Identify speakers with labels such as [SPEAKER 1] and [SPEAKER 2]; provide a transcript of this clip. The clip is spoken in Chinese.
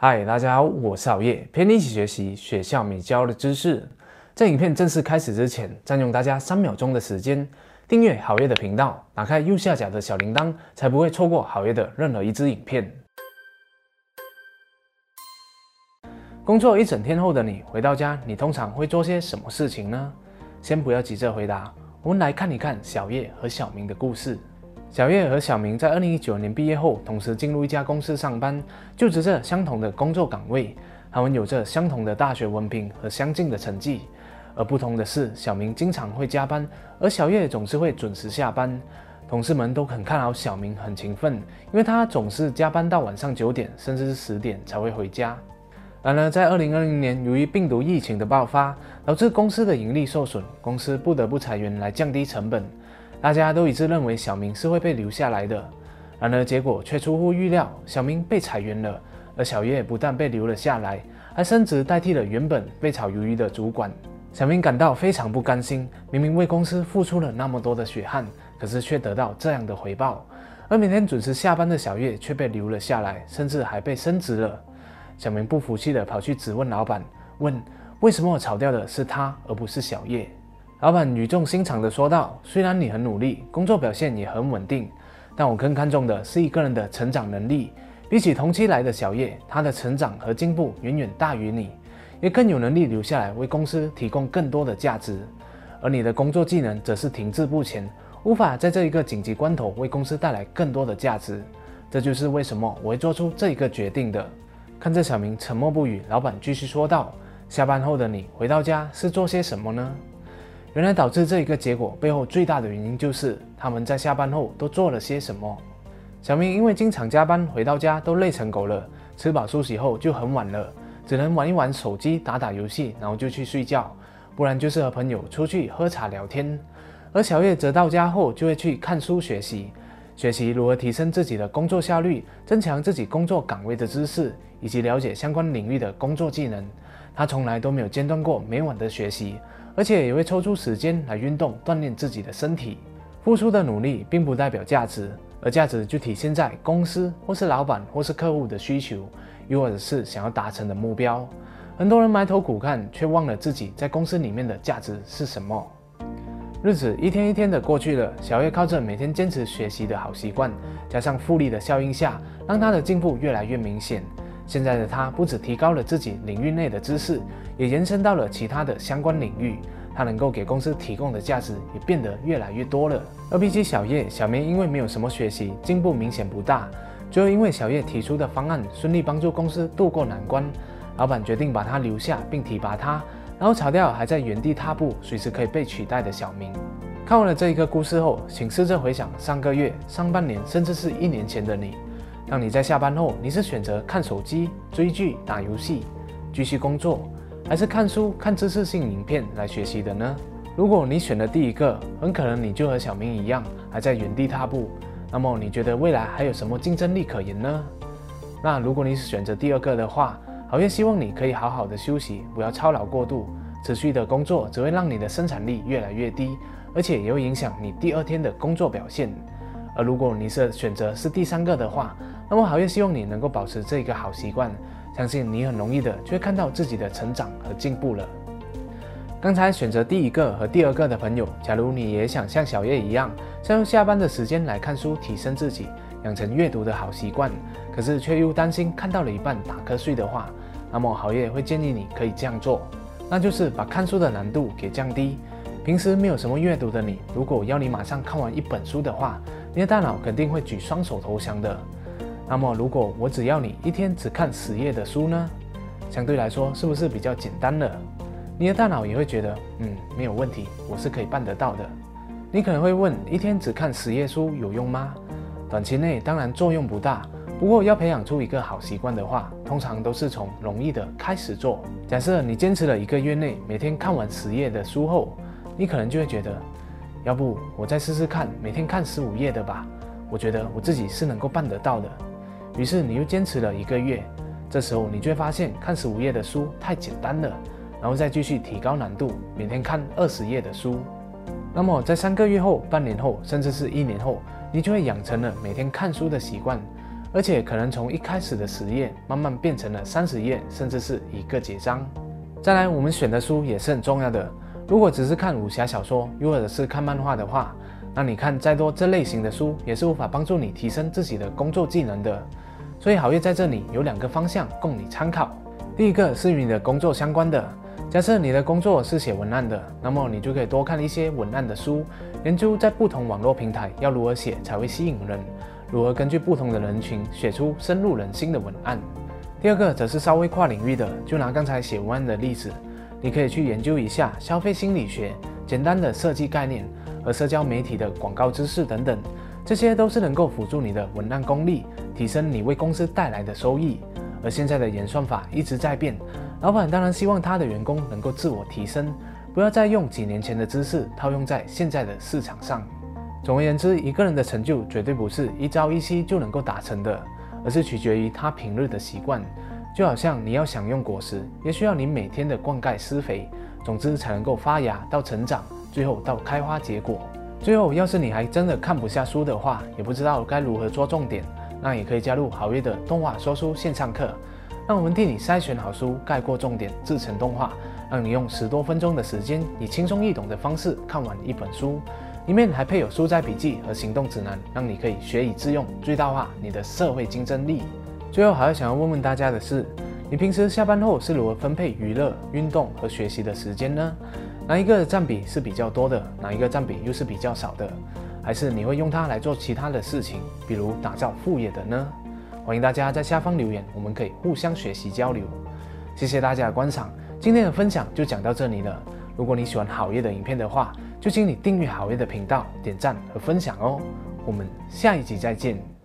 [SPEAKER 1] 嗨，大家好，我是熬夜，陪你一起学习学校没教的知识。在影片正式开始之前，占用大家三秒钟的时间，订阅好夜的频道，打开右下角的小铃铛，才不会错过好夜的任何一支影片。工作一整天后的你回到家，你通常会做些什么事情呢？先不要急着回答，我们来看一看小叶和小明的故事。小叶和小明在二零一九年毕业后，同时进入一家公司上班，就职着相同的工作岗位。他们有着相同的大学文凭和相近的成绩，而不同的是，小明经常会加班，而小叶总是会准时下班。同事们都很看好小明，很勤奋，因为他总是加班到晚上九点，甚至是十点才会回家。然而，在二零二零年，由于病毒疫情的爆发，导致公司的盈利受损，公司不得不裁员来降低成本。大家都一致认为小明是会被留下来的，然而结果却出乎预料，小明被裁员了，而小叶不但被留了下来，还升职代替了原本被炒鱿鱼的主管。小明感到非常不甘心，明明为公司付出了那么多的血汗，可是却得到这样的回报，而每天准时下班的小叶却被留了下来，甚至还被升职了。小明不服气的跑去质问老板，问为什么我炒掉的是他而不是小叶？老板语重心长地说道：“虽然你很努力，工作表现也很稳定，但我更看重的是一个人的成长能力。比起同期来的小叶，他的成长和进步远远大于你，也更有能力留下来为公司提供更多的价值。而你的工作技能则是停滞不前，无法在这一个紧急关头为公司带来更多的价值。这就是为什么我会做出这一个决定的。”看着小明沉默不语，老板继续说道：“下班后的你回到家是做些什么呢？”原来导致这一个结果背后最大的原因就是他们在下班后都做了些什么。小明因为经常加班，回到家都累成狗了，吃饱休息后就很晚了，只能玩一玩手机，打打游戏，然后就去睡觉，不然就是和朋友出去喝茶聊天。而小叶则到家后就会去看书学习，学习如何提升自己的工作效率，增强自己工作岗位的知识，以及了解相关领域的工作技能。他从来都没有间断过每晚的学习。而且也会抽出时间来运动锻炼自己的身体，付出的努力并不代表价值，而价值就体现在公司或是老板或是客户的需求，又或者是想要达成的目标。很多人埋头苦干，却忘了自己在公司里面的价值是什么。日子一天一天的过去了，小月靠着每天坚持学习的好习惯，加上复利的效应下，让他的进步越来越明显。现在的他不止提高了自己领域内的知识，也延伸到了其他的相关领域。他能够给公司提供的价值也变得越来越多了。而比起小叶，小明因为没有什么学习，进步明显不大。最后因为小叶提出的方案顺利帮助公司渡过难关，老板决定把他留下并提拔他，然后炒掉还在原地踏步、随时可以被取代的小明。看完了这一个故事后，请试着回想上个月、上半年，甚至是一年前的你。当你在下班后，你是选择看手机、追剧、打游戏、继续工作，还是看书、看知识性影片来学习的呢？如果你选了第一个，很可能你就和小明一样，还在原地踏步。那么你觉得未来还有什么竞争力可言呢？那如果你是选择第二个的话，好也希望你可以好好的休息，不要操劳过度。持续的工作只会让你的生产力越来越低，而且也会影响你第二天的工作表现。而如果你是选择是第三个的话，那么好，也希望你能够保持这个好习惯，相信你很容易的就会看到自己的成长和进步了。刚才选择第一个和第二个的朋友，假如你也想像小叶一样，善用下班的时间来看书，提升自己，养成阅读的好习惯，可是却又担心看到了一半打瞌睡的话，那么好叶会建议你可以这样做，那就是把看书的难度给降低。平时没有什么阅读的你，如果要你马上看完一本书的话，你的大脑肯定会举双手投降的。那么，如果我只要你一天只看十页的书呢？相对来说，是不是比较简单了？你的大脑也会觉得，嗯，没有问题，我是可以办得到的。你可能会问，一天只看十页书有用吗？短期内当然作用不大，不过要培养出一个好习惯的话，通常都是从容易的开始做。假设你坚持了一个月内每天看完十页的书后，你可能就会觉得，要不我再试试看，每天看十五页的吧？我觉得我自己是能够办得到的。于是你又坚持了一个月，这时候你就会发现看十五页的书太简单了，然后再继续提高难度，每天看二十页的书。那么在三个月后、半年后，甚至是一年后，你就会养成了每天看书的习惯。而且可能从一开始的十页慢慢变成了三十页，甚至是一个节章。再来，我们选的书也是很重要的。如果只是看武侠小说，又或者是看漫画的话，那你看再多这类型的书，也是无法帮助你提升自己的工作技能的。所以好业在这里有两个方向供你参考。第一个是与你的工作相关的，假设你的工作是写文案的，那么你就可以多看一些文案的书，研究在不同网络平台要如何写才会吸引人，如何根据不同的人群写出深入人心的文案。第二个则是稍微跨领域的，就拿刚才写文案的例子，你可以去研究一下消费心理学、简单的设计概念和社交媒体的广告知识等等，这些都是能够辅助你的文案功力，提升你为公司带来的收益。而现在的演算法一直在变，老板当然希望他的员工能够自我提升，不要再用几年前的知识套用在现在的市场上。总而言之，一个人的成就绝对不是一朝一夕就能够达成的。而是取决于他平日的习惯，就好像你要享用果实，也需要你每天的灌溉施肥，总之才能够发芽到成长，最后到开花结果。最后，要是你还真的看不下书的话，也不知道该如何做重点，那也可以加入好月的动画说书线上课，让我们替你筛选好书，概括重点，制成动画，让你用十多分钟的时间，以轻松易懂的方式看完一本书。里面还配有书斋笔记和行动指南，让你可以学以致用，最大化你的社会竞争力。最后，还要想要问问大家的是，你平时下班后是如何分配娱乐、运动和学习的时间呢？哪一个占比是比较多的？哪一个占比又是比较少的？还是你会用它来做其他的事情，比如打造副业的呢？欢迎大家在下方留言，我们可以互相学习交流。谢谢大家的观赏，今天的分享就讲到这里了。如果你喜欢好业的影片的话，就请你订阅好业的频道、点赞和分享哦。我们下一集再见。